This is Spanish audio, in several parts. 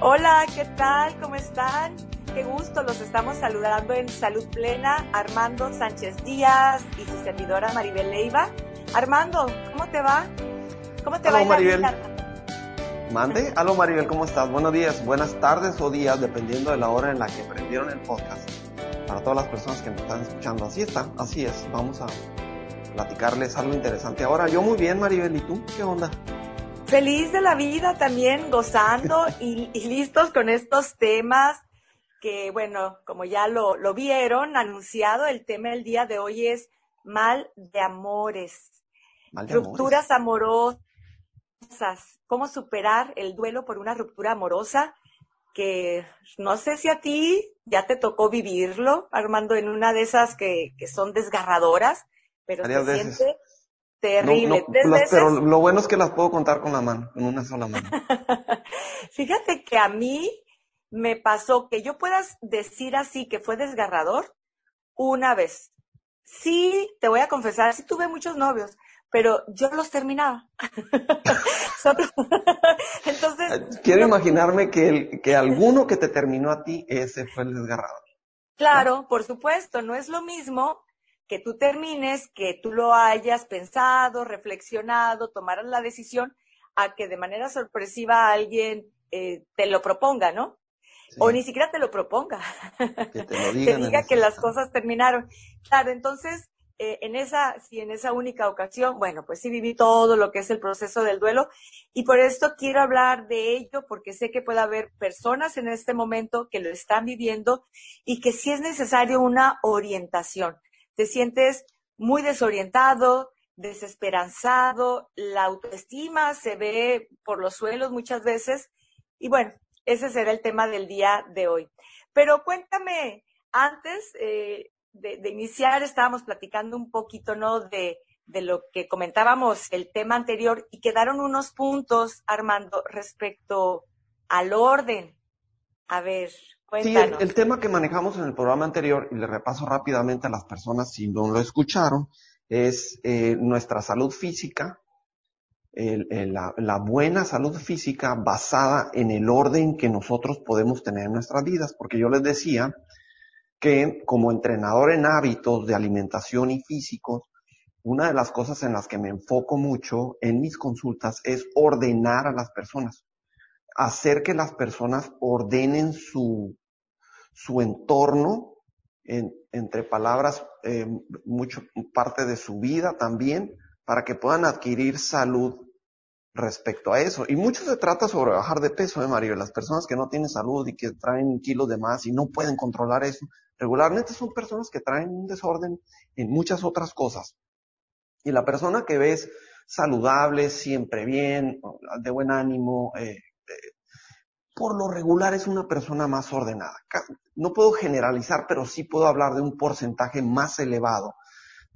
Hola, ¿qué tal? ¿Cómo están? Qué gusto, los estamos saludando en Salud Plena, Armando Sánchez Díaz y su servidora Maribel Leiva. Armando, ¿cómo te va? ¿Cómo te va Maribel? Mande, aló Maribel, ¿cómo estás? Buenos días, buenas tardes o días, dependiendo de la hora en la que prendieron el podcast. Para todas las personas que nos están escuchando, así está, así es. Vamos a platicarles algo interesante. Ahora, yo muy bien, Maribel, ¿y tú? ¿Qué onda? Feliz de la vida también, gozando y, listos con estos temas que, bueno, como ya lo, lo vieron, anunciado, el tema del día de hoy es mal de amores. rupturas amorosas. ¿Cómo superar el duelo por una ruptura amorosa? Que no sé si a ti ya te tocó vivirlo, Armando, en una de esas que, que son desgarradoras, pero se siente Terrible. Pero lo bueno es que las puedo contar con la mano, con una sola mano. Fíjate que a mí me pasó que yo puedas decir así que fue desgarrador una vez. Sí, te voy a confesar, sí tuve muchos novios, pero yo los terminaba. Entonces. Quiero imaginarme que, el, que alguno que te terminó a ti, ese fue el desgarrador. Claro, por supuesto, no es lo mismo que tú termines, que tú lo hayas pensado, reflexionado, tomaras la decisión, a que de manera sorpresiva alguien eh, te lo proponga, ¿no? O ni siquiera te lo proponga. Que te, lo diga que las cosas terminaron. Claro, entonces, eh, en esa, sí, en esa única ocasión, bueno, pues sí viví todo lo que es el proceso del duelo y por esto quiero hablar de ello porque sé que puede haber personas en este momento que lo están viviendo y que sí es necesario una orientación te sientes muy desorientado, desesperanzado, la autoestima se ve por los suelos muchas veces. Y bueno, ese será el tema del día de hoy. Pero cuéntame, antes eh, de, iniciar estábamos platicando un poquito, ¿no? De, de lo que comentábamos el tema anterior y quedaron unos puntos, Armando, respecto al orden. A ver, Sí, el, tema que manejamos en el programa anterior, y le repaso rápidamente a las personas si no lo escucharon, es eh, nuestra salud física, la, la, buena salud física basada en el orden que nosotros podemos tener en nuestras vidas, porque yo les decía que como entrenador en hábitos de alimentación y físicos, una de las cosas en las que me enfoco mucho en mis consultas es ordenar a las personas hacer que las personas ordenen su, su entorno, entre palabras, eh, mucho, parte de su vida también, para que puedan adquirir salud respecto a eso. Y mucho se trata sobre bajar de peso, ¿eh, Mario? Las personas que no tienen salud y que traen kilos de más y no pueden controlar eso, regularmente son personas que traen un desorden en muchas otras cosas. Y la persona que ves saludable, siempre bien, de buen ánimo, eh, por lo regular es una persona más ordenada. No puedo generalizar, pero sí puedo hablar de un porcentaje más elevado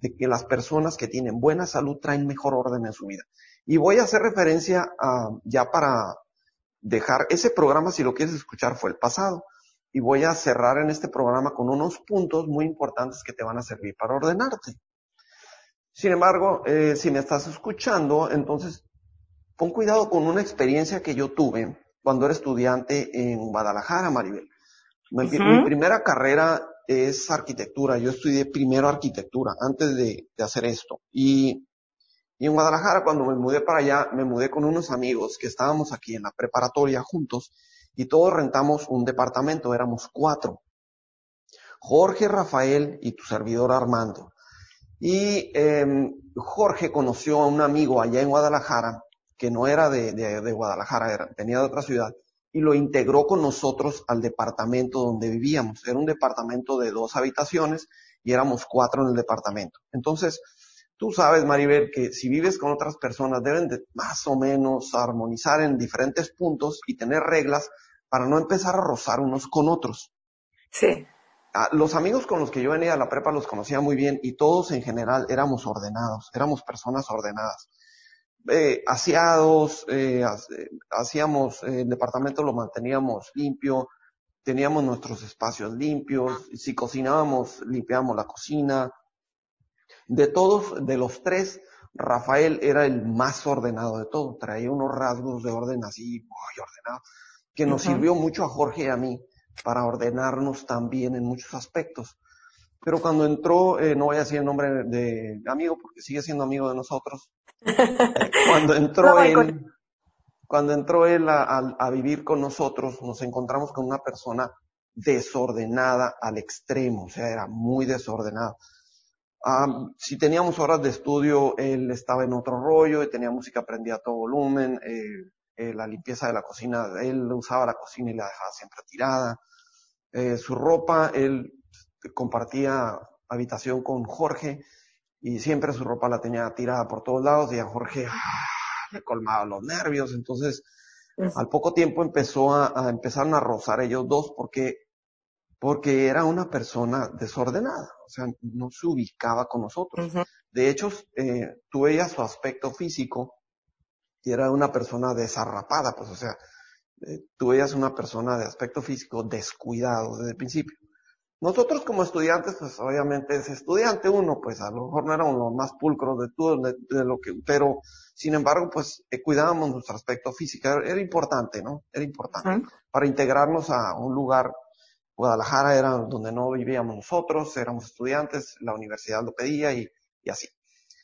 de que las personas que tienen buena salud traen mejor orden en su vida. Y voy a hacer referencia a, ya para dejar ese programa, si lo quieres escuchar, fue el pasado. Y voy a cerrar en este programa con unos puntos muy importantes que te van a servir para ordenarte. Sin embargo, eh, si me estás escuchando, entonces pon cuidado con una experiencia que yo tuve cuando era estudiante en Guadalajara, Maribel. Mi, primera carrera es arquitectura. Yo estudié primero arquitectura antes de, hacer esto. Y, y, en Guadalajara, cuando me mudé para allá, me mudé con unos amigos que estábamos aquí en la preparatoria juntos y todos rentamos un departamento. Éramos cuatro. Jorge, Rafael y tu servidor Armando. Y eh, Jorge conoció a un amigo allá en Guadalajara que no era de, de, Guadalajara, era, venía de otra ciudad, y lo integró con nosotros al departamento donde vivíamos. Era un departamento de dos habitaciones y éramos cuatro en el departamento. Entonces, tú sabes, Maribel, que si vives con otras personas deben de más o menos armonizar en diferentes puntos y tener reglas para no empezar a rozar unos con otros. Sí. Los amigos con los que yo venía a la prepa los conocía muy bien y todos en general éramos ordenados, éramos personas ordenadas eh, aseados, eh, hacíamos, eh, el departamento lo manteníamos limpio, teníamos nuestros espacios limpios, si cocinábamos, limpiábamos la cocina. De todos, de los tres, Rafael era el más ordenado de todos, traía unos rasgos de orden así, muy ordenado. que nos sirvió mucho a Jorge y a mí para ordenarnos también en muchos aspectos. Pero cuando entró, eh, no voy a decir el nombre de amigo porque sigue siendo amigo de nosotros. cuando entró él, cuando entró él a, vivir con nosotros, nos encontramos con una persona desordenada al extremo, o sea, era muy desordenado. si teníamos horas de estudio, él estaba en otro rollo y tenía música prendida a todo volumen. Eh, eh, la limpieza de la cocina, él usaba la cocina y la dejaba siempre tirada. Eh, su ropa, él compartía habitación con Jorge y siempre su ropa la tenía tirada por todos lados y a Jorge ¡ah! le colmaba los nervios. Entonces, al poco tiempo empezó a, a empezaron a rozar ellos dos porque porque era una persona desordenada, o sea, no se ubicaba con nosotros. De hecho, eh, tú veías su aspecto físico y era una persona desarrapada, pues, o sea, eh, tú veías una persona de aspecto físico descuidado desde el principio. Nosotros como estudiantes, pues obviamente es estudiante uno, pues a lo mejor no éramos los más pulcros de todo, de, lo que, pero sin embargo, pues eh, cuidábamos nuestro aspecto físico, era, importante, ¿no? Era importante. Para integrarnos a un lugar, Guadalajara era donde no vivíamos nosotros, éramos estudiantes, la universidad lo pedía y, y así.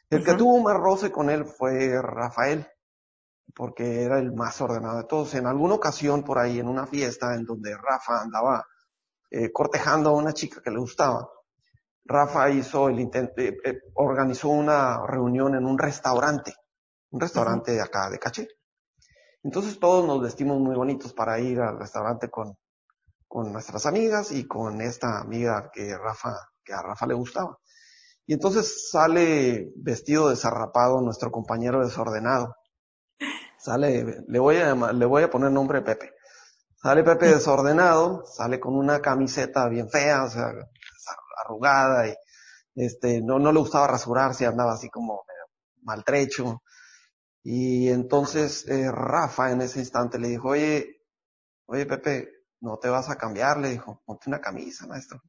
El que tuvo más roce con él fue Rafael porque era el más ordenado de todos. En alguna ocasión por ahí, en una fiesta en donde Rafa andaba eh, cortejando a una chica que le gustaba, Rafa hizo el intento, eh, eh, organizó una reunión en un restaurante, un restaurante de acá, de Caché. Entonces todos nos vestimos muy bonitos para ir al restaurante con, con nuestras amigas y con esta amiga que Rafa, que a Rafa le gustaba. Y entonces sale vestido desarrapado nuestro compañero desordenado Sale, le voy a le voy a poner nombre Pepe. Sale Pepe desordenado, sale con una camiseta bien fea, o sea, arrugada y este, no, no le gustaba rasurarse, andaba así como maltrecho. Y entonces eh, Rafa en ese instante le dijo, oye, oye Pepe, no te vas a cambiar, le dijo, ponte una camisa, maestro.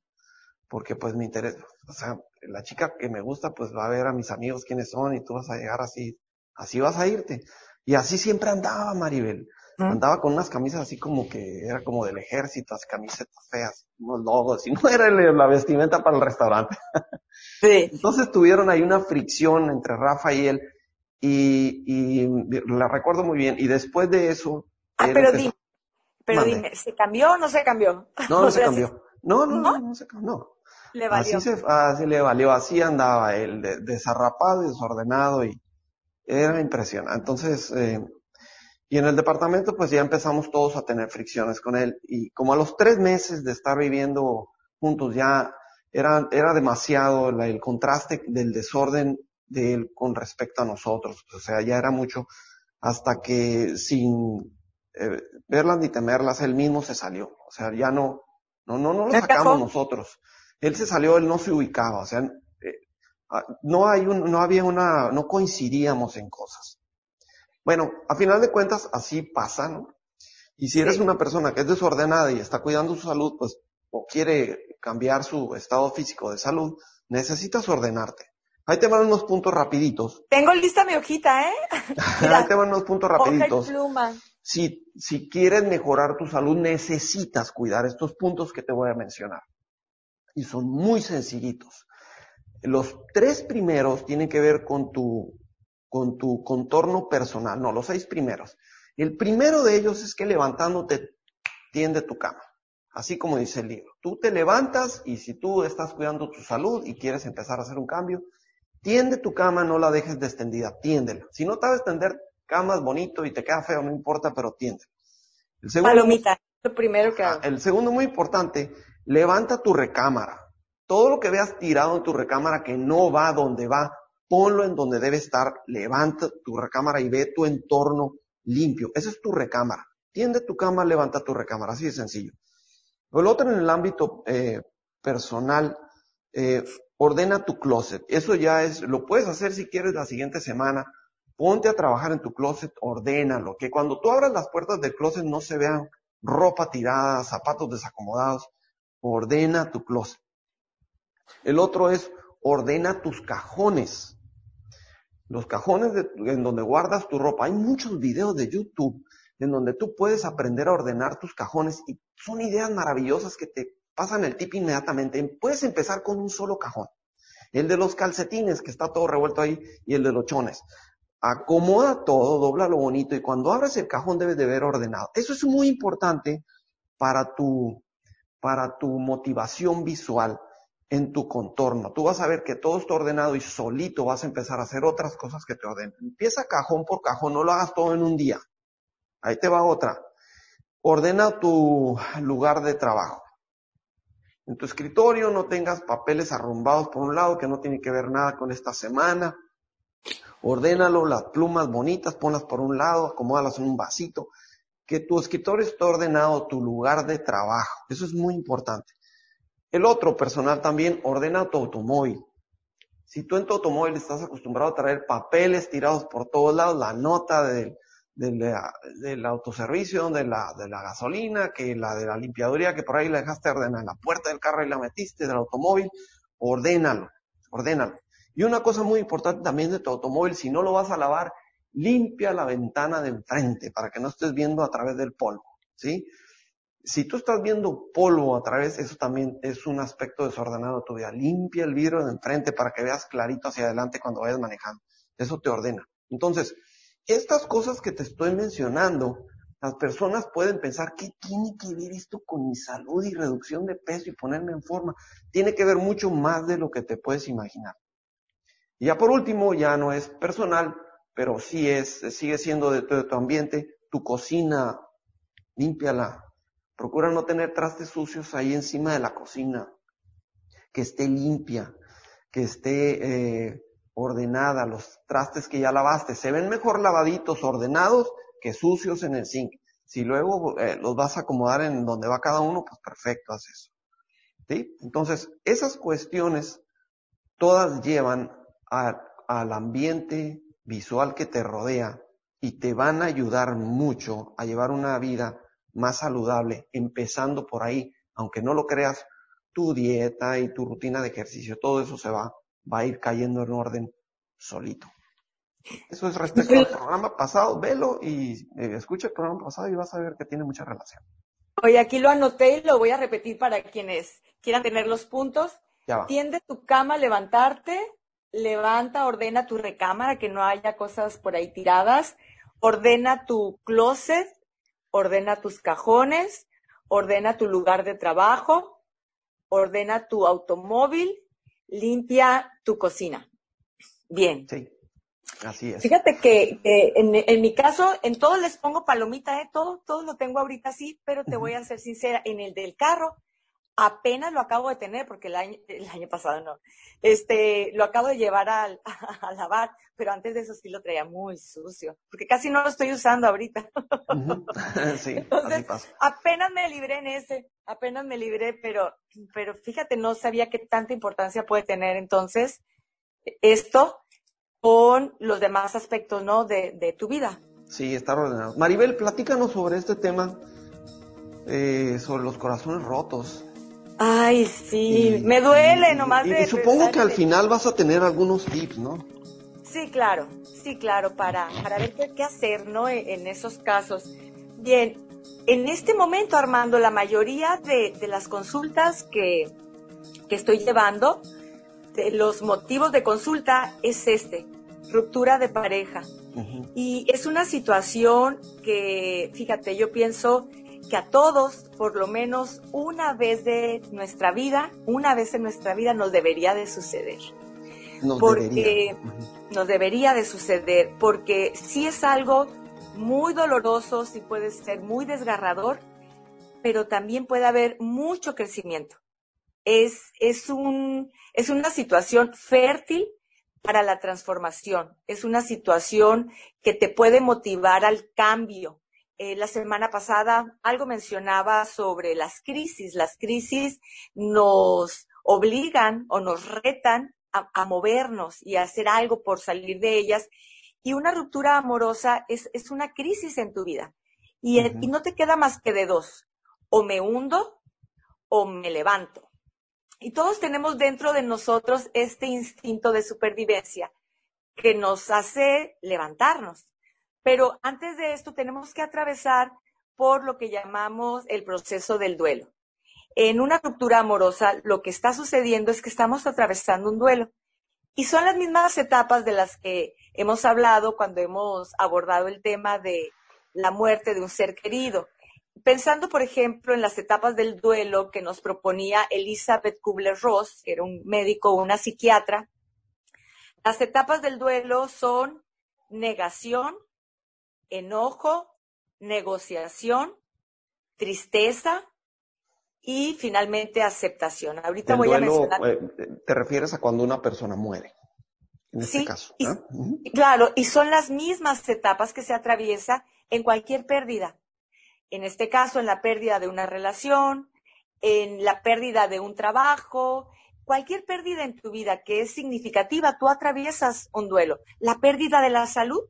Porque pues me interesa, o sea, la chica que me gusta pues va a ver a mis amigos quiénes son y tú vas a llegar así, así vas a irte. Y así siempre andaba Maribel. Andaba con unas camisas así como que era como del ejército, camisetas feas, unos logos, y no era la vestimenta para el restaurante. Sí. Entonces tuvieron ahí una fricción entre Rafa y él, y, y la recuerdo muy bien. Y después de eso. Ah, pero dime, pero dime, ¿se cambió o no se cambió? No, no se cambió. No, no, no, no, se cambió. Le valió. Así, se, así le valió, así andaba él, desarrapado y desordenado y, era impresionante. Entonces, eh, y en el departamento pues ya empezamos todos a tener fricciones con él. Y como a los tres meses de estar viviendo juntos ya era, era demasiado el contraste del desorden de él con respecto a nosotros. O sea, ya era mucho hasta que sin eh, verlas ni temerlas, él mismo se salió. O sea, ya no, no, no, no lo sacamos nosotros. Él se salió, él no se ubicaba. O sea, Ah, no hay un, no había una, no coincidíamos en cosas. Bueno, a final de cuentas así pasa, ¿no? Y si eres una persona que es desordenada y está cuidando su salud, pues, o quiere cambiar su estado físico de salud, necesitas ordenarte. Ahí te van unos puntos rapiditos. Tengo lista mi hojita, ¿eh? Ahí te van unos puntos rapiditos. pluma. Si, si quieres mejorar tu salud, necesitas cuidar estos puntos que te voy a mencionar. Y son muy sencillitos. Los tres primeros tienen que ver con tu, con tu contorno personal, no, los seis primeros. El primero de ellos es que levantándote tiende tu cama, así como dice el libro. Tú te levantas y si tú estás cuidando tu salud y quieres empezar a hacer un cambio, tiende tu cama, no la dejes extendida, tiéndela. Si no te vas a extender camas bonito y te queda feo, no importa, pero tiéndela. El segundo, Palomita, lo primero que hago. El segundo muy importante, levanta tu recámara. Todo lo que veas tirado en tu recámara que no va donde va, ponlo en donde debe estar, levanta tu recámara y ve tu entorno limpio. Esa es tu recámara. Tiende tu cama, levanta tu recámara, así de sencillo. El otro en el ámbito eh, personal, eh, ordena tu closet. Eso ya es, lo puedes hacer si quieres la siguiente semana. Ponte a trabajar en tu closet, ordénalo. Que cuando tú abras las puertas del closet no se vean ropa tirada, zapatos desacomodados. Ordena tu closet. El otro es ordena tus cajones. Los cajones en donde guardas tu ropa. Hay muchos videos de YouTube en donde tú puedes aprender a ordenar tus cajones y son ideas maravillosas que te pasan el tip inmediatamente. Puedes empezar con un solo cajón. El de los calcetines, que está todo revuelto ahí, y el de los chones. Acomoda todo, dobla lo bonito y cuando abres el cajón debes de ver ordenado. Eso es muy importante para tu, para tu motivación visual en tu contorno. Tú vas a ver que todo está ordenado y solito vas a empezar a hacer otras cosas que te ordenen. Empieza cajón por cajón, no lo hagas todo en un día. Ahí te va otra. Ordena tu lugar de trabajo. En tu escritorio no tengas papeles arrumbados por un lado que no tiene que ver nada con esta semana. Ordénalo, las plumas bonitas, ponlas por un lado, acomódalas en un vasito. Que tu escritorio esté ordenado, tu lugar de trabajo. Eso es muy importante. El otro personal también ordena tu automóvil. Si tú en tu automóvil estás acostumbrado a traer papeles tirados por todos lados, la nota del, del, autoservicio, de la, de la gasolina, que la de la limpiaduría, que por ahí la dejaste ordenar en la puerta del carro y la metiste del automóvil, ordénalo, ordénalo. Y una cosa muy importante también de tu automóvil, si no lo vas a lavar, limpia la ventana de enfrente para que no estés viendo a través del polvo, ¿sí? Si tú estás viendo polvo a través, eso también es un aspecto desordenado de tu vida. Limpia el vidrio de enfrente para que veas clarito hacia adelante cuando vayas manejando. Eso te ordena. Entonces, estas cosas que te estoy mencionando, las personas pueden pensar, ¿qué tiene que ver esto con mi salud y reducción de peso y ponerme en forma? Tiene que ver mucho más de lo que te puedes imaginar. Y ya por último, ya no es personal, pero sí es, sigue siendo de tu, ambiente, tu cocina, límpiala, Procura no tener trastes sucios ahí encima de la cocina. Que esté limpia, que esté eh, ordenada, los trastes que ya lavaste. Se ven mejor lavaditos, ordenados, que sucios en el zinc. Si luego eh, los vas a acomodar en donde va cada uno, pues perfecto, haz eso. ¿Sí? Entonces, esas cuestiones todas llevan al ambiente visual que te rodea y te van a ayudar mucho a llevar una vida más saludable, empezando por ahí, aunque no lo creas, tu dieta y tu rutina de ejercicio, todo eso se va, va a ir cayendo en orden solito. Eso es respecto al programa pasado, velo y eh, escucha el programa pasado y vas a ver que tiene mucha relación. Oye, aquí lo anoté y lo voy a repetir para quienes quieran tener los puntos. Tiende tu cama, levantarte, levanta, ordena tu recámara, que no haya cosas por ahí tiradas, ordena tu closet, ordena tus cajones, ordena tu lugar de trabajo, ordena tu automóvil, limpia tu cocina. Bien. Sí, así es. Fíjate que en, mi caso, en todo les pongo palomita, ¿eh? todo, todo lo tengo ahorita así, pero te voy a ser sincera, en el del carro apenas lo acabo de tener, porque el año, el año pasado no, este, lo acabo de llevar a, a, lavar, pero antes de eso sí lo traía muy sucio, porque casi no lo estoy usando ahorita. sí, Entonces, apenas me libré en ese, apenas me libré, pero, pero fíjate, no sabía qué tanta importancia puede tener entonces esto con los demás aspectos, ¿no? De, de tu vida. Sí, está ordenado. Maribel, platícanos sobre este tema, eh, sobre los corazones rotos. Ay, sí, me duele nomás y, supongo que al final vas a tener algunos tips, ¿no? Sí, claro, sí, claro, para, para ver qué, hacer, ¿no? E, en, esos casos. Bien, en este momento, Armando, la mayoría de, las consultas que, estoy llevando, de los motivos de consulta es este, ruptura de pareja. Y es una situación que, fíjate, yo pienso que a todos, por lo menos una vez de nuestra vida, una vez en nuestra vida nos debería de suceder. Nos porque debería. nos debería de suceder, porque si es algo muy doloroso, sí puede ser muy desgarrador, pero también puede haber mucho crecimiento. Es, es, un, es una situación fértil para la transformación, es una situación que te puede motivar al cambio, eh, la semana pasada algo mencionaba sobre las crisis. Las crisis nos obligan o nos retan a, movernos y a hacer algo por salir de ellas. Y una ruptura amorosa es, es una crisis en tu vida. Y, y no te queda más que de dos. O me hundo o me levanto. Y todos tenemos dentro de nosotros este instinto de supervivencia que nos hace levantarnos Pero antes de esto tenemos que atravesar por lo que llamamos el proceso del duelo. En una ruptura amorosa, lo que está sucediendo es que estamos atravesando un duelo. Y son las mismas etapas de las que hemos hablado cuando hemos abordado el tema de la muerte de un ser querido. Pensando, por ejemplo, en las etapas del duelo que nos proponía Elizabeth Kubler-Ross, que era un médico una psiquiatra, las etapas del duelo son negación, enojo, negociación, tristeza y finalmente aceptación. Ahorita voy a mencionar. Eh, te refieres a cuando una persona muere. En este caso. Claro, y son las mismas etapas que se atraviesa en cualquier pérdida. En este caso, en la pérdida de una relación, en la pérdida de un trabajo, cualquier pérdida en tu vida que es significativa, tú atraviesas un duelo. La pérdida de la salud,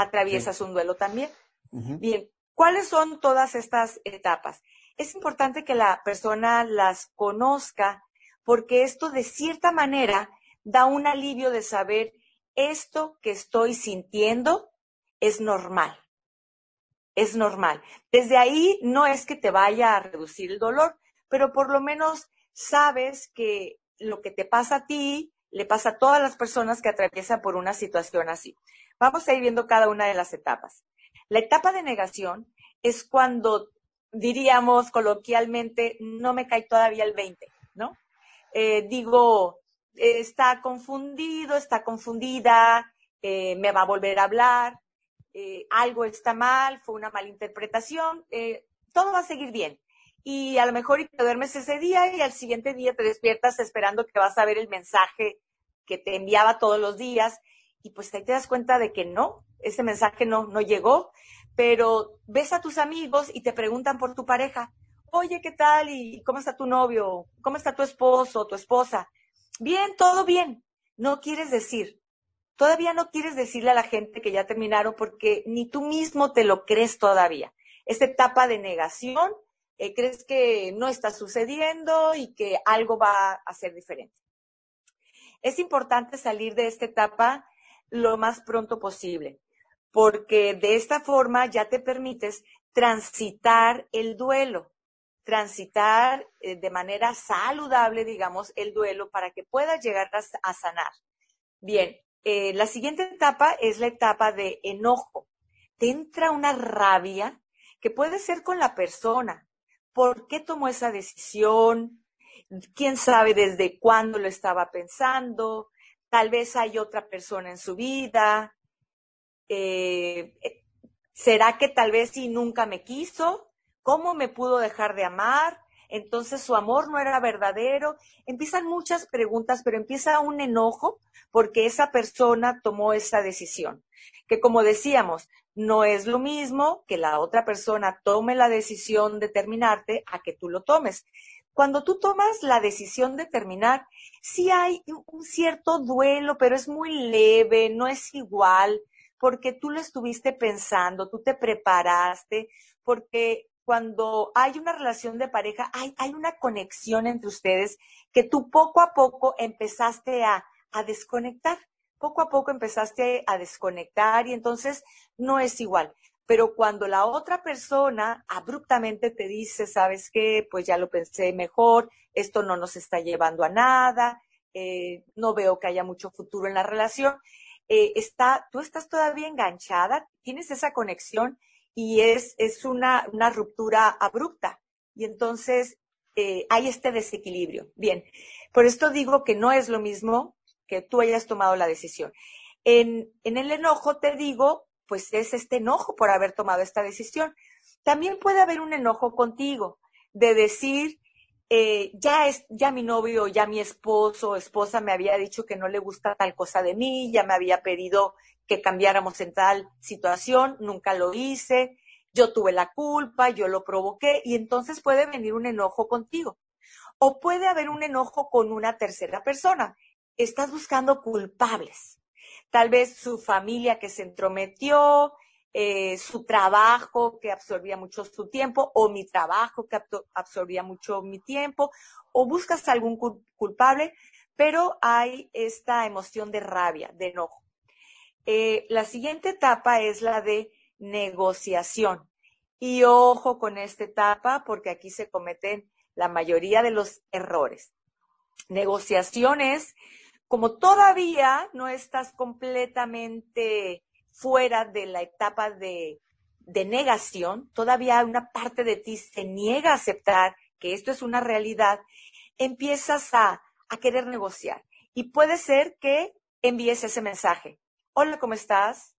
atraviesas un duelo también. Bien, ¿cuáles son todas estas etapas? Es importante que la persona las conozca porque esto de cierta manera da un alivio de saber esto que estoy sintiendo es normal. Es normal. Desde ahí no es que te vaya a reducir el dolor, pero por lo menos sabes que lo que te pasa a ti le pasa a todas las personas que atraviesan por una situación así. Vamos a ir viendo cada una de las etapas. La etapa de negación es cuando diríamos coloquialmente, no me cae todavía el 20, ¿no? Eh, digo, está confundido, está confundida, eh, me va a volver a hablar, eh, algo está mal, fue una malinterpretación, todo va a seguir bien. Y a lo mejor te duermes ese día y al siguiente día te despiertas esperando que vas a ver el mensaje que te enviaba todos los días y pues ahí te das cuenta de que no, ese mensaje no, no llegó, pero ves a tus amigos y te preguntan por tu pareja, oye, ¿qué tal? ¿Y cómo está tu novio? ¿Cómo está tu esposo, tu esposa? Bien, todo bien. No quieres decir, todavía no quieres decirle a la gente que ya terminaron porque ni tú mismo te lo crees todavía. Esta etapa de negación, eh, crees que no está sucediendo y que algo va a ser diferente. Es importante salir de esta etapa lo más pronto posible, porque de esta forma ya te permites transitar el duelo, transitar eh, de manera saludable, digamos, el duelo para que puedas llegar a, sanar. Bien, eh, la siguiente etapa es la etapa de enojo. Te entra una rabia que puede ser con la persona. ¿Por qué tomó esa decisión? ¿Quién sabe desde cuándo lo estaba pensando? Tal vez hay otra persona en su vida, eh, eh, ¿será que tal vez si nunca me quiso? ¿Cómo me pudo dejar de amar? Entonces su amor no era verdadero. Empiezan muchas preguntas, pero empieza un enojo porque esa persona tomó esa decisión. Que como decíamos, no es lo mismo que la otra persona tome la decisión de terminarte a que tú lo tomes. Cuando tú tomas la decisión de terminar, sí hay un cierto duelo, pero es muy leve, no es igual, porque tú lo estuviste pensando, tú te preparaste, porque cuando hay una relación de pareja, hay, una conexión entre ustedes que tú poco a poco empezaste a desconectar, poco a poco empezaste a desconectar y entonces no es igual. Pero cuando la otra persona abruptamente te dice, sabes qué, pues ya lo pensé mejor, esto no nos está llevando a nada, eh, no veo que haya mucho futuro en la relación, eh, está, tú estás todavía enganchada, tienes esa conexión y es, es una, una ruptura abrupta. Y entonces eh, hay este desequilibrio. Bien, por esto digo que no es lo mismo que tú hayas tomado la decisión. En, en el enojo te digo pues es este enojo por haber tomado esta decisión. También puede haber un enojo contigo de decir, eh, ya es, ya mi novio, ya mi esposo o esposa me había dicho que no le gusta tal cosa de mí, ya me había pedido que cambiáramos en tal situación, nunca lo hice, yo tuve la culpa, yo lo provoqué y entonces puede venir un enojo contigo. O puede haber un enojo con una tercera persona. Estás buscando culpables tal vez su familia que se entrometió, eh, su trabajo que absorbía mucho su tiempo, o mi trabajo que absorbía mucho mi tiempo, o buscas algún culpable, pero hay esta emoción de rabia, de enojo. Eh, la siguiente etapa es la de negociación. Y ojo con esta etapa porque aquí se cometen la mayoría de los errores. Negociaciones, como todavía no estás completamente fuera de la etapa de, negación, todavía una parte de ti se niega a aceptar que esto es una realidad, empiezas a, a querer negociar. Y puede ser que envíes ese mensaje. Hola, ¿cómo estás?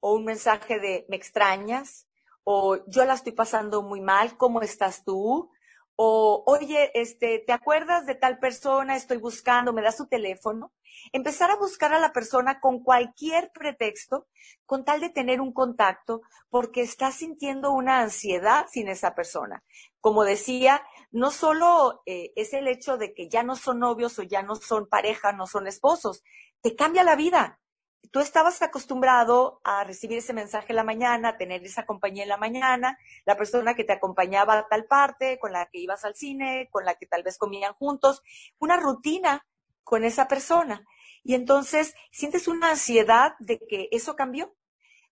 O un mensaje de me extrañas, o yo la estoy pasando muy mal, ¿cómo estás tú? O, oye, este, ¿te acuerdas de tal persona? Estoy buscando, ¿me das su teléfono? Empezar a buscar a la persona con cualquier pretexto, con tal de tener un contacto, porque estás sintiendo una ansiedad sin esa persona. Como decía, no solo eh, es el hecho de que ya no son novios o ya no son pareja, no son esposos, te cambia la vida tú estabas acostumbrado a recibir ese mensaje en la mañana, a tener esa compañía en la mañana, la persona que te acompañaba a tal parte, con la que ibas al cine, con la que tal vez comían juntos, una rutina con esa persona. Y entonces sientes una ansiedad de que eso cambió,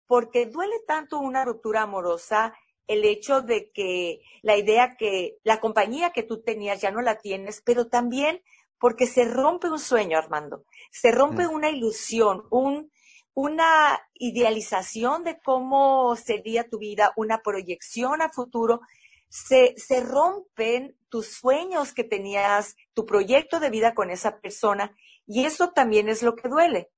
porque duele tanto una ruptura amorosa el hecho de que la idea que la compañía que tú tenías ya no la tienes, pero también porque se rompe un sueño, Armando, se rompe mm. una ilusión, un, una idealización de cómo sería tu vida, una proyección a futuro, se, se rompen tus sueños que tenías, tu proyecto de vida con esa persona, y eso también es lo que duele.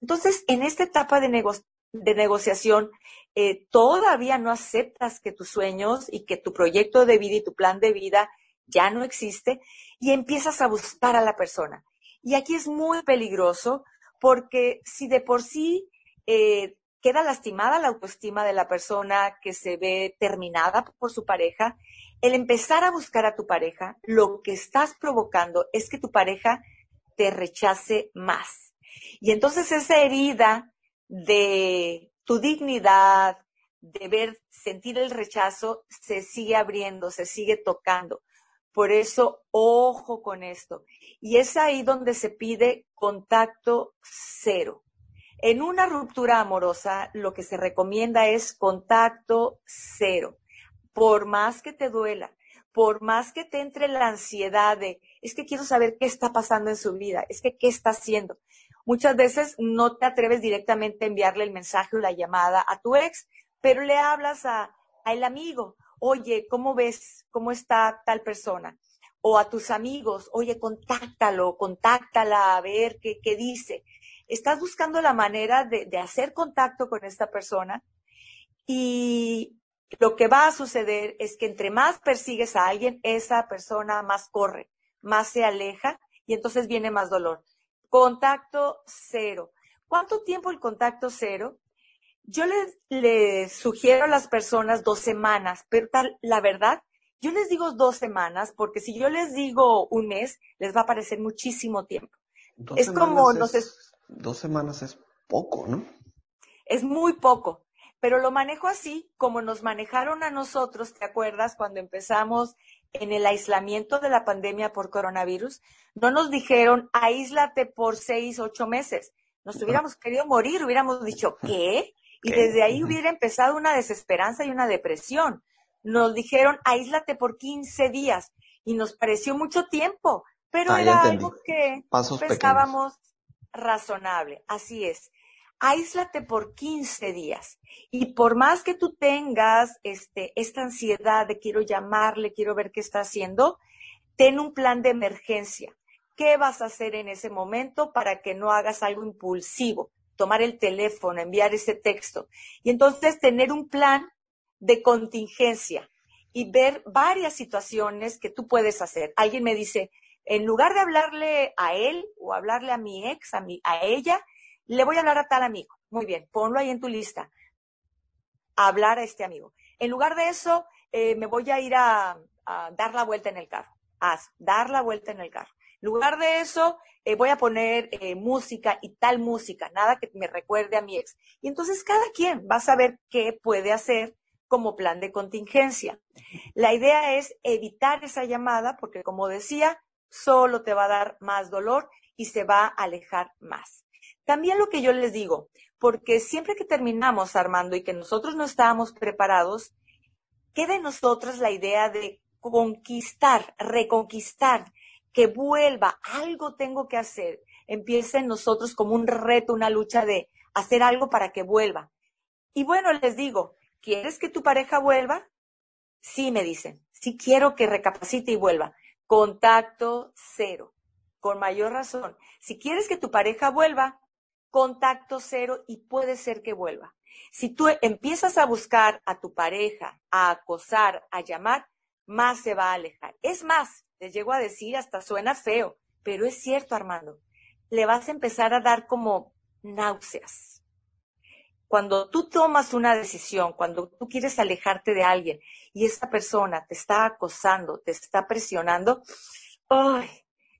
Entonces, en esta etapa de, de negociación, eh, todavía no aceptas que tus sueños y que tu proyecto de vida y tu plan de vida ya no existe y empiezas a buscar a la persona. Y aquí es muy peligroso porque si de por sí eh, queda lastimada la autoestima de la persona que se ve terminada por su pareja, el empezar a buscar a tu pareja, lo que estás provocando es que tu pareja te rechace más. Y entonces esa herida de tu dignidad, de ver, sentir el rechazo, se sigue abriendo, se sigue tocando. Por eso, ojo con esto. Y es ahí donde se pide contacto cero. En una ruptura amorosa, lo que se recomienda es contacto cero. Por más que te duela, por más que te entre la ansiedad de, es que quiero saber qué está pasando en su vida, es que qué está haciendo. Muchas veces no te atreves directamente a enviarle el mensaje o la llamada a tu ex, pero le hablas a, el amigo oye, ¿cómo ves? ¿Cómo está tal persona? O a tus amigos, oye, contáctalo, contáctala a ver qué, qué dice. Estás buscando la manera de, de hacer contacto con esta persona y lo que va a suceder es que entre más persigues a alguien, esa persona más corre, más se aleja y entonces viene más dolor. Contacto cero. ¿Cuánto tiempo el contacto cero? Yo les, sugiero a las personas dos semanas, pero tal, la verdad, yo les digo dos semanas porque si yo les digo un mes, les va a parecer muchísimo tiempo. es como, no sé. Dos semanas es poco, ¿no? Es muy poco, pero lo manejo así, como nos manejaron a nosotros, ¿te acuerdas? Cuando empezamos en el aislamiento de la pandemia por coronavirus, no nos dijeron aíslate por seis, ocho meses. Nos hubiéramos querido morir, hubiéramos dicho, ¿qué? Y desde ahí hubiera empezado una desesperanza y una depresión. Nos dijeron, aíslate por 15 días. Y nos pareció mucho tiempo, pero ah, era algo que pensábamos razonable. Así es. Aíslate por 15 días. Y por más que tú tengas este, esta ansiedad de quiero llamarle, quiero ver qué está haciendo, ten un plan de emergencia. ¿Qué vas a hacer en ese momento para que no hagas algo impulsivo? Tomar el teléfono, enviar ese texto. Y entonces tener un plan de contingencia y ver varias situaciones que tú puedes hacer. Alguien me dice, en lugar de hablarle a él o hablarle a mi ex, a, a ella, le voy a hablar a tal amigo. Muy bien, ponlo ahí en tu lista. hablar a este amigo. En lugar de eso, eh, me voy a ir a, a, dar la vuelta en el carro. Haz, dar la vuelta en el carro. En lugar de eso, eh, voy a poner eh, música y tal música, nada que me recuerde a mi ex. Y entonces cada quien va a saber qué puede hacer como plan de contingencia. La idea es evitar esa llamada porque, como decía, solo te va a dar más dolor y se va a alejar más. También lo que yo les digo, porque siempre que terminamos, Armando, y que nosotros no estábamos preparados, queda en nosotros la idea de conquistar, reconquistar, que vuelva, algo tengo que hacer. Empieza en nosotros como un reto, una lucha de hacer algo para que vuelva. Y bueno, les digo, ¿quieres que tu pareja vuelva? Sí, me dicen, sí quiero que recapacite y vuelva. Contacto cero, con mayor razón. Si quieres que tu pareja vuelva, contacto cero y puede ser que vuelva. Si tú empiezas a buscar a tu pareja, a acosar, a llamar, más se va a alejar. Es más, les llego a decir, hasta suena feo, pero es cierto, Armando. Le vas a empezar a dar como náuseas. Cuando tú tomas una decisión, cuando tú quieres alejarte de alguien y esa persona te está acosando, te está presionando, ¡ay!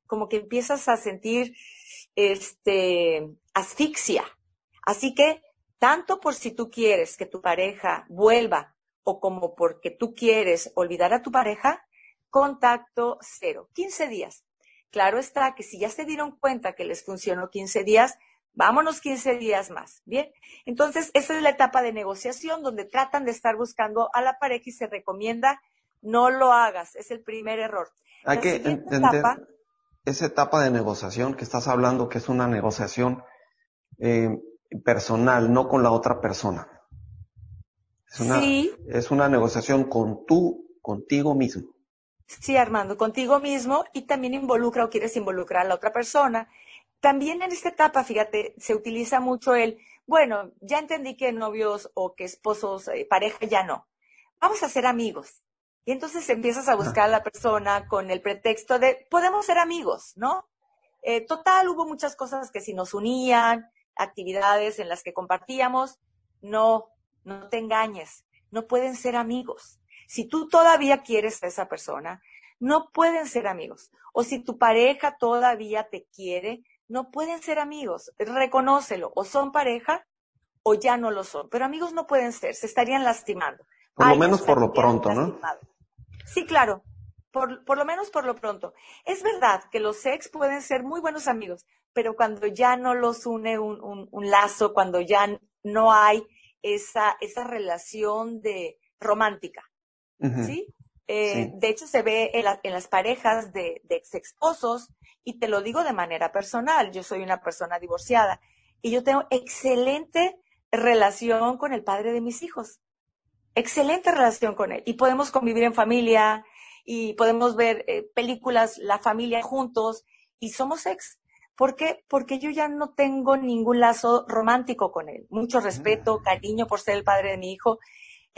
como que empiezas a sentir este, asfixia. Así que, tanto por si tú quieres que tu pareja vuelva o como porque tú quieres olvidar a tu pareja, contacto cero, 15 días. Claro está que si ya se dieron cuenta que les funcionó 15 días, vámonos 15 días más. Bien, entonces esa es la etapa de negociación donde tratan de estar buscando a la pareja y se recomienda no lo hagas, es el primer error. Hay que entender esa etapa de negociación que estás hablando, que es una negociación eh, personal, no con la otra persona. Es una, sí. es una negociación con tú, contigo mismo. Sí, Armando, contigo mismo y también involucra o quieres involucrar a la otra persona. También en esta etapa, fíjate, se utiliza mucho el, bueno, ya entendí que novios o que esposos, eh, pareja ya no. Vamos a ser amigos. Y entonces empiezas a buscar a la persona con el pretexto de, podemos ser amigos, ¿no? Eh, total, hubo muchas cosas que si nos unían, actividades en las que compartíamos. No, no te engañes, no pueden ser amigos. Si tú todavía quieres a esa persona, no pueden ser amigos. O si tu pareja todavía te quiere, no pueden ser amigos. Reconócelo, o son pareja o ya no lo son. Pero amigos no pueden ser, se estarían lastimando. Por lo menos por lo pronto, ¿no? Sí, claro. Por, por, lo menos por lo pronto. Es verdad que los ex pueden ser muy buenos amigos, pero cuando ya no los une un, un, lazo, cuando ya no hay esa, esa relación de romántica, ¿sí? Eh, de hecho, se ve en, en las parejas de, de ex esposos, y te lo digo de manera personal, yo soy una persona divorciada, y yo tengo excelente relación con el padre de mis hijos excelente relación con él y podemos convivir en familia y podemos ver eh, películas, la familia juntos y somos ex. ¿Por qué? Porque yo ya no tengo ningún lazo romántico con él. Mucho respeto, mm. cariño por ser el padre de mi hijo.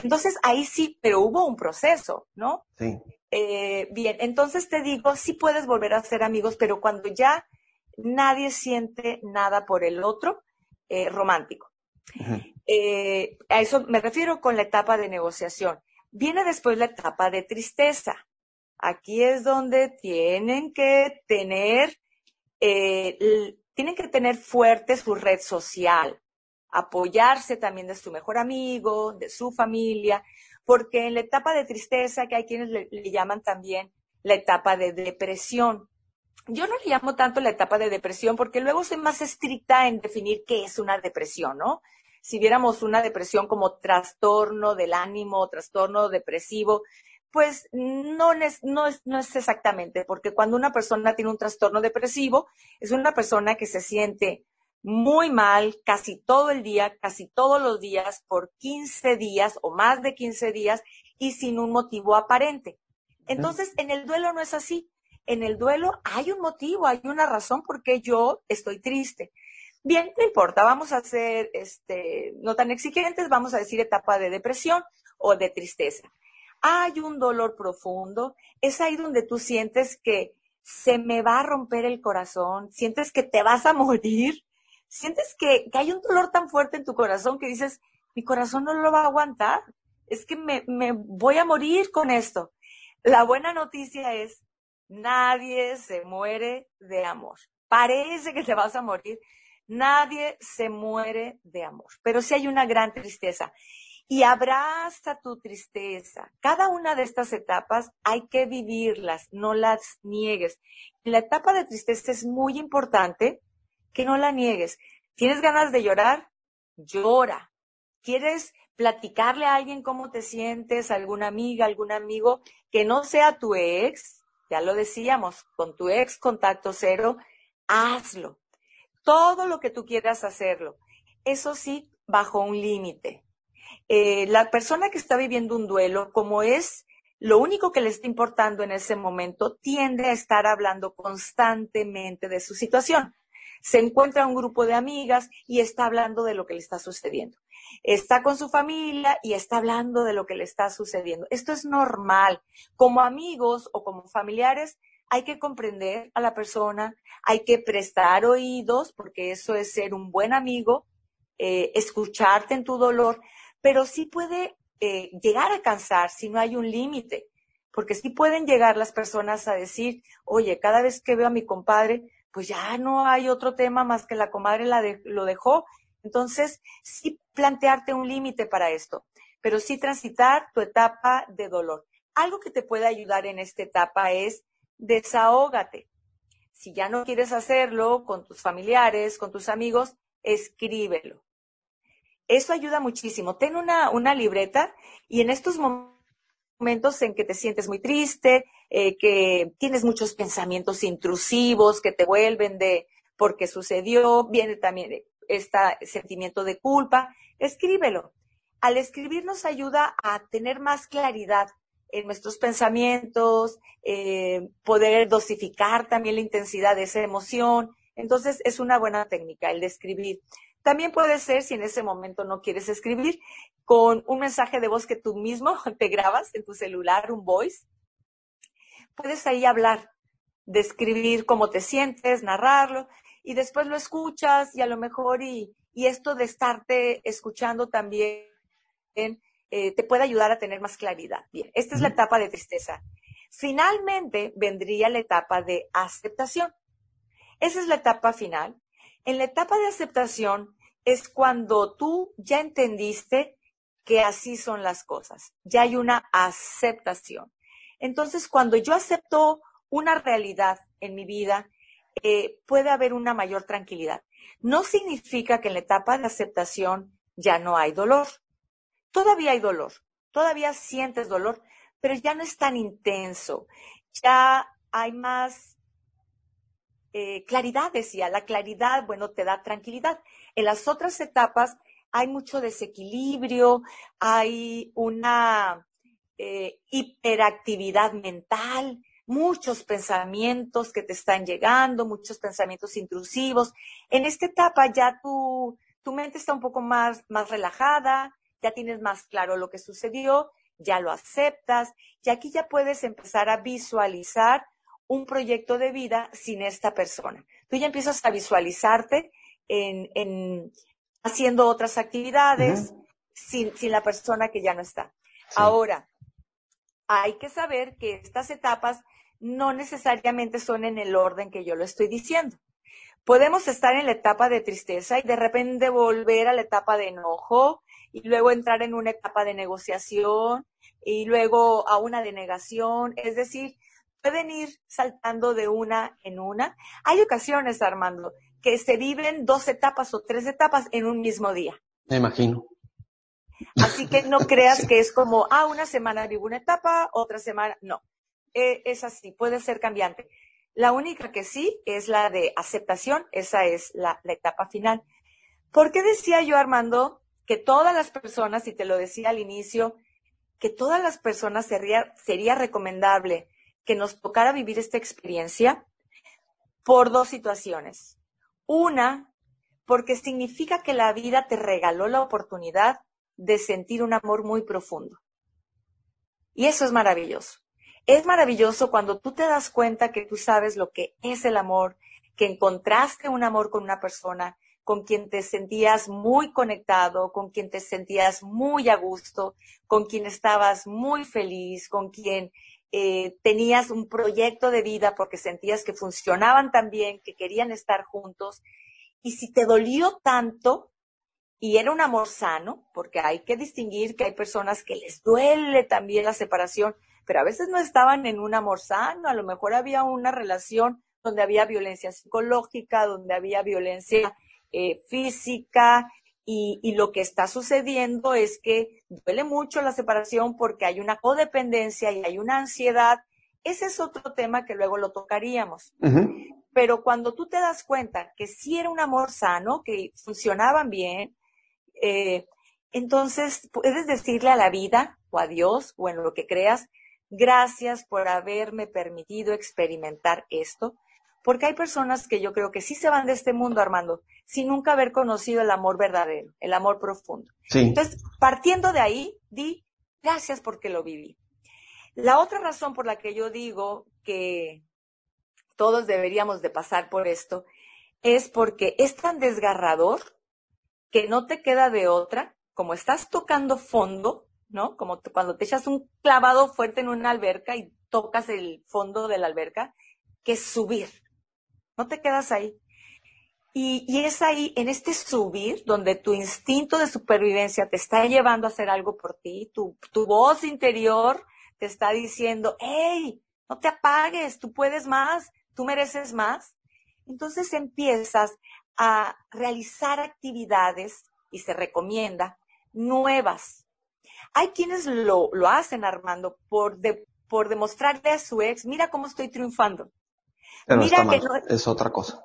Entonces ahí sí, pero hubo un proceso, ¿no? Sí. Eh, bien, entonces te digo, sí puedes volver a ser amigos, pero cuando ya nadie siente nada por el otro, eh, romántico. Eh, a eso me refiero con la etapa de negociación. Viene después la etapa de tristeza. Aquí es donde tienen que tener, tienen que tener fuerte su red social, apoyarse también de su mejor amigo, de su familia, porque en la etapa de tristeza, que hay quienes le, llaman también la etapa de depresión. Yo no le llamo tanto la etapa de depresión porque luego soy más estricta en definir qué es una depresión, ¿no? si viéramos una depresión como trastorno del ánimo, trastorno depresivo, pues no es, no, es, no es exactamente, porque cuando una persona tiene un trastorno depresivo, es una persona que se siente muy mal casi todo el día, casi todos los días, por 15 días o más de 15 días y sin un motivo aparente. Entonces, en el duelo no es así. En el duelo hay un motivo, hay una razón por qué yo estoy triste. Bien, no importa, vamos a ser este, no tan exigentes, vamos a decir etapa de depresión o de tristeza. Hay un dolor profundo, es ahí donde tú sientes que se me va a romper el corazón, sientes que te vas a morir, sientes que, hay un dolor tan fuerte en tu corazón que dices, mi corazón no lo va a aguantar, es que me, me voy a morir con esto. La buena noticia es, nadie se muere de amor. Parece que te vas a morir, Nadie se muere de amor, pero sí hay una gran tristeza. Y abraza tu tristeza. Cada una de estas etapas hay que vivirlas, no las niegues. La etapa de tristeza es muy importante que no la niegues. ¿Tienes ganas de llorar? llora. ¿Quieres platicarle a alguien cómo te sientes, alguna amiga, algún amigo que no sea tu ex? Ya lo decíamos, con tu ex contacto cero, hazlo. Todo lo que tú quieras hacerlo. Eso sí, bajo un límite. Eh, la persona que está viviendo un duelo, como es lo único que le está importando en ese momento, tiende a estar hablando constantemente de su situación. Se encuentra un grupo de amigas y está hablando de lo que le está sucediendo. Está con su familia y está hablando de lo que le está sucediendo. Esto es normal. Como amigos o como familiares, hay que comprender a la persona, hay que prestar oídos, porque eso es ser un buen amigo, eh, escucharte en tu dolor, pero sí puede eh, llegar a cansar si no hay un límite, porque sí pueden llegar las personas a decir, oye, cada vez que veo a mi compadre, pues ya no hay otro tema más que la comadre la lo dejó. Entonces, sí plantearte un límite para esto, pero sí transitar tu etapa de dolor. Algo que te puede ayudar en esta etapa es desahógate. Si ya no quieres hacerlo con tus familiares, con tus amigos, escríbelo. Eso ayuda muchísimo. Ten una, una libreta y en estos momentos en que te sientes muy triste, eh, que tienes muchos pensamientos intrusivos que te vuelven de porque sucedió, viene también este sentimiento de culpa, escríbelo. Al escribir nos ayuda a tener más claridad en nuestros pensamientos, eh, poder dosificar también la intensidad de esa emoción. Entonces es una buena técnica el de escribir. También puede ser, si en ese momento no quieres escribir, con un mensaje de voz que tú mismo te grabas en tu celular, un voice. Puedes ahí hablar, describir cómo te sientes, narrarlo, y después lo escuchas y a lo mejor, y, esto de estarte escuchando también eh, te puede ayudar a tener más claridad. Bien, esta es la etapa de tristeza. Finalmente vendría la etapa de aceptación. Esa es la etapa final en la etapa de aceptación es cuando tú ya entendiste que así son las cosas, ya hay una aceptación. Entonces, cuando yo acepto una realidad en mi vida, eh, puede haber una mayor tranquilidad. No significa que en la etapa de aceptación ya no hay dolor. Todavía hay dolor, todavía sientes dolor, pero ya no es tan intenso. Ya hay más eh, claridad, decía, la claridad, bueno, te da tranquilidad. En las otras etapas hay mucho desequilibrio, hay una eh, hiperactividad mental, muchos pensamientos que te están llegando, muchos pensamientos intrusivos. En esta etapa ya tu, tu mente está un poco más, más relajada, ya tienes más claro lo que sucedió, ya lo aceptas, y aquí ya puedes empezar a visualizar un proyecto de vida sin esta persona. Tú ya empiezas a visualizarte en, haciendo otras actividades sin, la persona que ya no está. Ahora, hay que saber que estas etapas no necesariamente son en el orden que yo lo estoy diciendo. Podemos estar en la etapa de tristeza y de repente volver a la etapa de enojo y luego entrar en una etapa de negociación y luego a una denegación. Es decir, pueden ir saltando de una en una. Hay ocasiones, Armando, que se viven dos etapas o tres etapas en un mismo día. Me imagino. Así que no creas que es como, ah, una semana vivo una etapa, otra semana, no. E, es así, puede ser cambiante. La única que sí es la de aceptación, esa es la, etapa final. ¿Por qué decía yo, Armando, que todas las personas, y te lo decía al inicio, que todas las personas sería, sería recomendable que nos tocara vivir esta experiencia por dos situaciones. Una, porque significa que la vida te regaló la oportunidad de sentir un amor muy profundo. Y eso es maravilloso. Es maravilloso cuando tú te das cuenta que tú sabes lo que es el amor, que encontraste un amor con una persona con quien te sentías muy conectado, con quien te sentías muy a gusto, con quien estabas muy feliz, con quien eh, tenías un proyecto de vida porque sentías que funcionaban tan bien, que querían estar juntos. Y si te dolió tanto, y era un amor sano, porque hay que distinguir que hay personas que les duele también la separación, pero a veces no estaban en un amor sano, a lo mejor había una relación donde había violencia psicológica, donde había violencia eh, física, y, y, lo que está sucediendo es que duele mucho la separación porque hay una codependencia y hay una ansiedad. Ese es otro tema que luego lo tocaríamos. Pero cuando tú te das cuenta que sí era un amor sano, que funcionaban bien, eh, entonces puedes decirle a la vida o a Dios o en lo que creas, gracias por haberme permitido experimentar esto porque hay personas que yo creo que sí se van de este mundo, Armando, sin nunca haber conocido el amor verdadero, el amor profundo. Entonces, partiendo de ahí, di gracias porque lo viví. La otra razón por la que yo digo que todos deberíamos de pasar por esto es porque es tan desgarrador que no te queda de otra, como estás tocando fondo, ¿no? Como cuando te echas un clavado fuerte en una alberca y tocas el fondo de la alberca, que subir no te quedas ahí. Y, es ahí, en este subir, donde tu instinto de supervivencia te está llevando a hacer algo por ti, tu, tu voz interior te está diciendo, hey, no te apagues, tú puedes más, tú mereces más. Entonces empiezas a realizar actividades, y se recomienda, nuevas. Hay quienes lo, lo hacen, Armando, por, por demostrarle a su ex, mira cómo estoy triunfando. Mira que no, es otra cosa.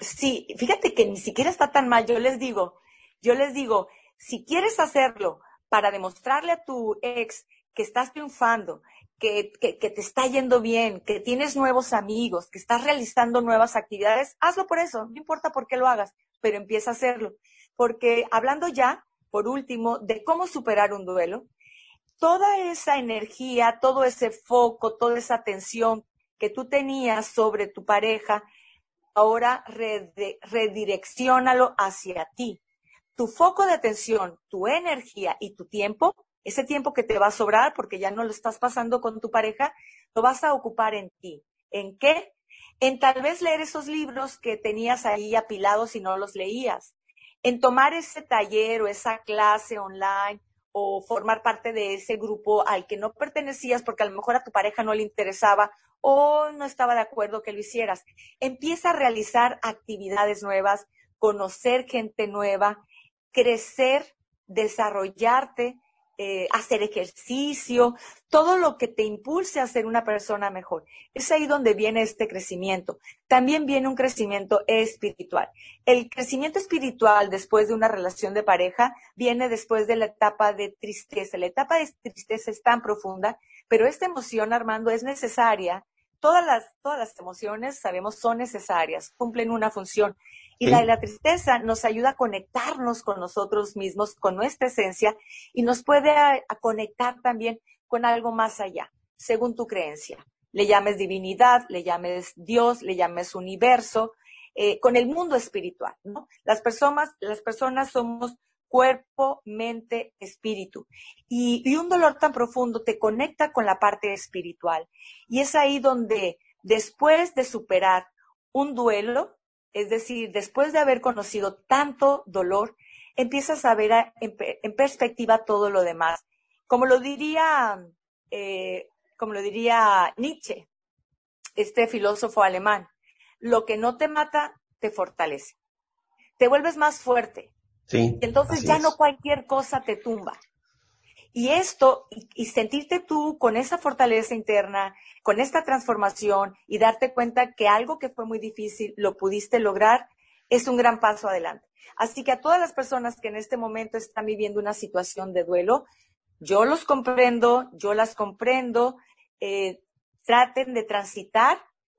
Sí, fíjate que ni siquiera está tan mal. Yo les digo, yo les digo, si quieres hacerlo para demostrarle a tu ex que estás triunfando, que, que, que, te está yendo bien, que tienes nuevos amigos, que estás realizando nuevas actividades, hazlo por eso, no importa por qué lo hagas, pero empieza a hacerlo. Porque hablando ya, por último, de cómo superar un duelo, toda esa energía, todo ese foco, toda esa atención que tú tenías sobre tu pareja, ahora redireccionalo hacia ti. Tu foco de atención, tu energía y tu tiempo, ese tiempo que te va a sobrar porque ya no lo estás pasando con tu pareja, lo vas a ocupar en ti. ¿En qué? En tal vez leer esos libros que tenías ahí apilados y no los leías. En tomar ese taller o esa clase online o formar parte de ese grupo al que no pertenecías porque a lo mejor a tu pareja no le interesaba o no estaba de acuerdo que lo hicieras. Empieza a realizar actividades nuevas, conocer gente nueva, crecer, desarrollarte, eh, hacer ejercicio, todo lo que te impulse a ser una persona mejor. Es ahí donde viene este crecimiento. También viene un crecimiento espiritual. El crecimiento espiritual después de una relación de pareja viene después de la etapa de tristeza. La etapa de tristeza es tan profunda, pero esta emoción, Armando, es necesaria. Todas las, todas las emociones, sabemos, son necesarias, cumplen una función. Y la de la tristeza nos ayuda a conectarnos con nosotros mismos, con nuestra esencia, y nos puede a, conectar también con algo más allá, según tu creencia. Le llames divinidad, le llames Dios, le llames universo, eh, con el mundo espiritual, ¿no? Las personas, las personas somos cuerpo, mente, espíritu. Y, y, un dolor tan profundo te conecta con la parte espiritual. Y es ahí donde, después de superar un duelo, es decir, después de haber conocido tanto dolor, empiezas a ver en, perspectiva todo lo demás. Como lo diría, eh, como lo diría Nietzsche, este filósofo alemán, lo que no te mata te fortalece. Te vuelves más fuerte. Sí, entonces ya no cualquier cosa te tumba. Y esto, y, sentirte tú con esa fortaleza interna, con esta transformación y darte cuenta que algo que fue muy difícil lo pudiste lograr, es un gran paso adelante. Así que a todas las personas que en este momento están viviendo una situación de duelo, yo los comprendo, yo las comprendo, eh, traten de transitar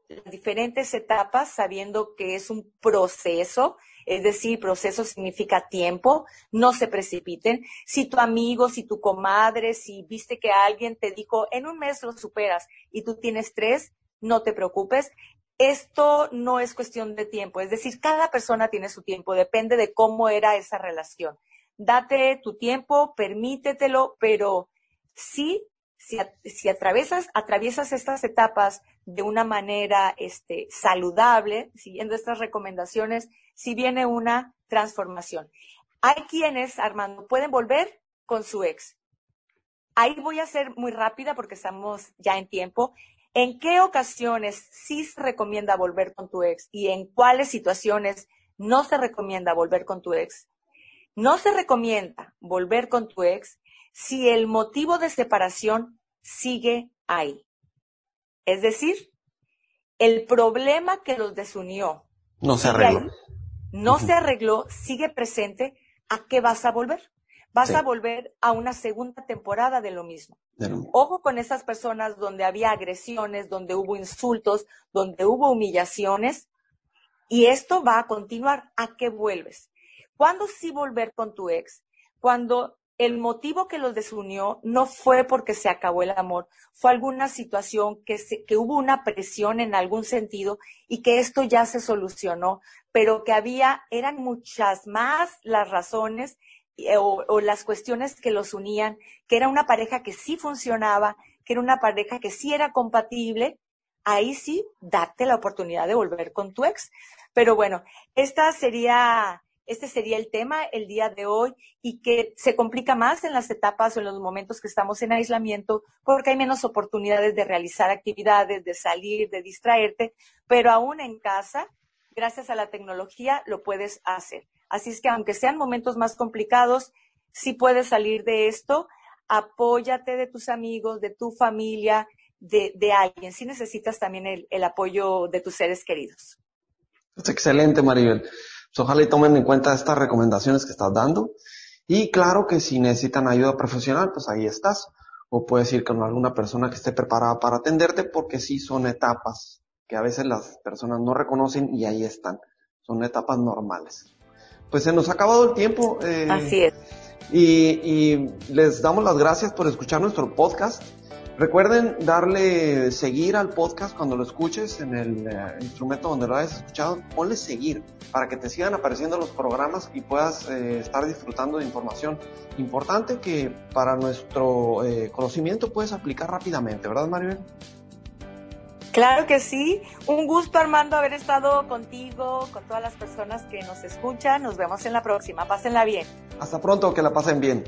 las diferentes etapas sabiendo que es un proceso es decir, proceso significa tiempo, no se precipiten. Si tu amigo, si tu comadre, si viste que alguien te dijo, en un mes lo superas y tú tienes tres, no te preocupes. Esto no es cuestión de tiempo, es decir, cada persona tiene su tiempo, depende de cómo era esa relación. Date tu tiempo, permítetelo, pero sí, si, atraviesas estas etapas de una manera este, saludable, siguiendo estas recomendaciones, si viene una transformación. Hay quienes, Armando, pueden volver con su ex. Ahí voy a ser muy rápida porque estamos ya en tiempo. ¿En qué ocasiones sí se recomienda volver con tu ex y en cuáles situaciones no se recomienda volver con tu ex? No se recomienda volver con tu ex si el motivo de separación sigue ahí. Es decir, el problema que los desunió no se arregló. no se arregló, sigue presente, ¿a qué vas a volver? Vas a volver a una segunda temporada de lo mismo. Ojo con esas personas donde había agresiones, donde hubo insultos, donde hubo humillaciones. Y esto va a continuar. ¿A qué vuelves? ¿Cuándo sí volver con tu ex? Cuando el motivo que los desunió no fue porque se acabó el amor, fue alguna situación que, que hubo una presión en algún sentido y que esto ya se solucionó, pero que había, eran muchas más las razones eh, o, las cuestiones que los unían, que era una pareja que sí funcionaba, que era una pareja que sí era compatible, ahí sí, date la oportunidad de volver con tu ex. Pero bueno, esta sería, este sería el tema el día de hoy y que se complica más en las etapas o en los momentos que estamos en aislamiento porque hay menos oportunidades de realizar actividades, de salir, de distraerte, pero aún en casa, gracias a la tecnología, lo puedes hacer. Así es que aunque sean momentos más complicados, si puedes salir de esto, apóyate de tus amigos, de tu familia, de, alguien. Si necesitas también el, apoyo de tus seres queridos. Es excelente, Maribel. Pues ojalá y tomen en cuenta estas recomendaciones que estás dando. Y claro que si necesitan ayuda profesional, pues ahí estás. O puedes ir con alguna persona que esté preparada para atenderte porque sí son etapas que a veces las personas no reconocen y ahí están. Son etapas normales pues se nos ha acabado el tiempo. Eh, Así es. Y, les damos las gracias por escuchar nuestro podcast. Recuerden darle seguir al podcast cuando lo escuches en el eh, instrumento donde lo hayas escuchado. Ponle seguir para que te sigan apareciendo los programas y puedas eh, estar disfrutando de información importante que para nuestro conocimiento puedes aplicar rápidamente, ¿verdad, Maribel? Claro que sí. Un gusto, Armando, haber estado contigo, con todas las personas que nos escuchan. Nos vemos en la próxima. Pásenla bien. Hasta pronto, que la pasen bien.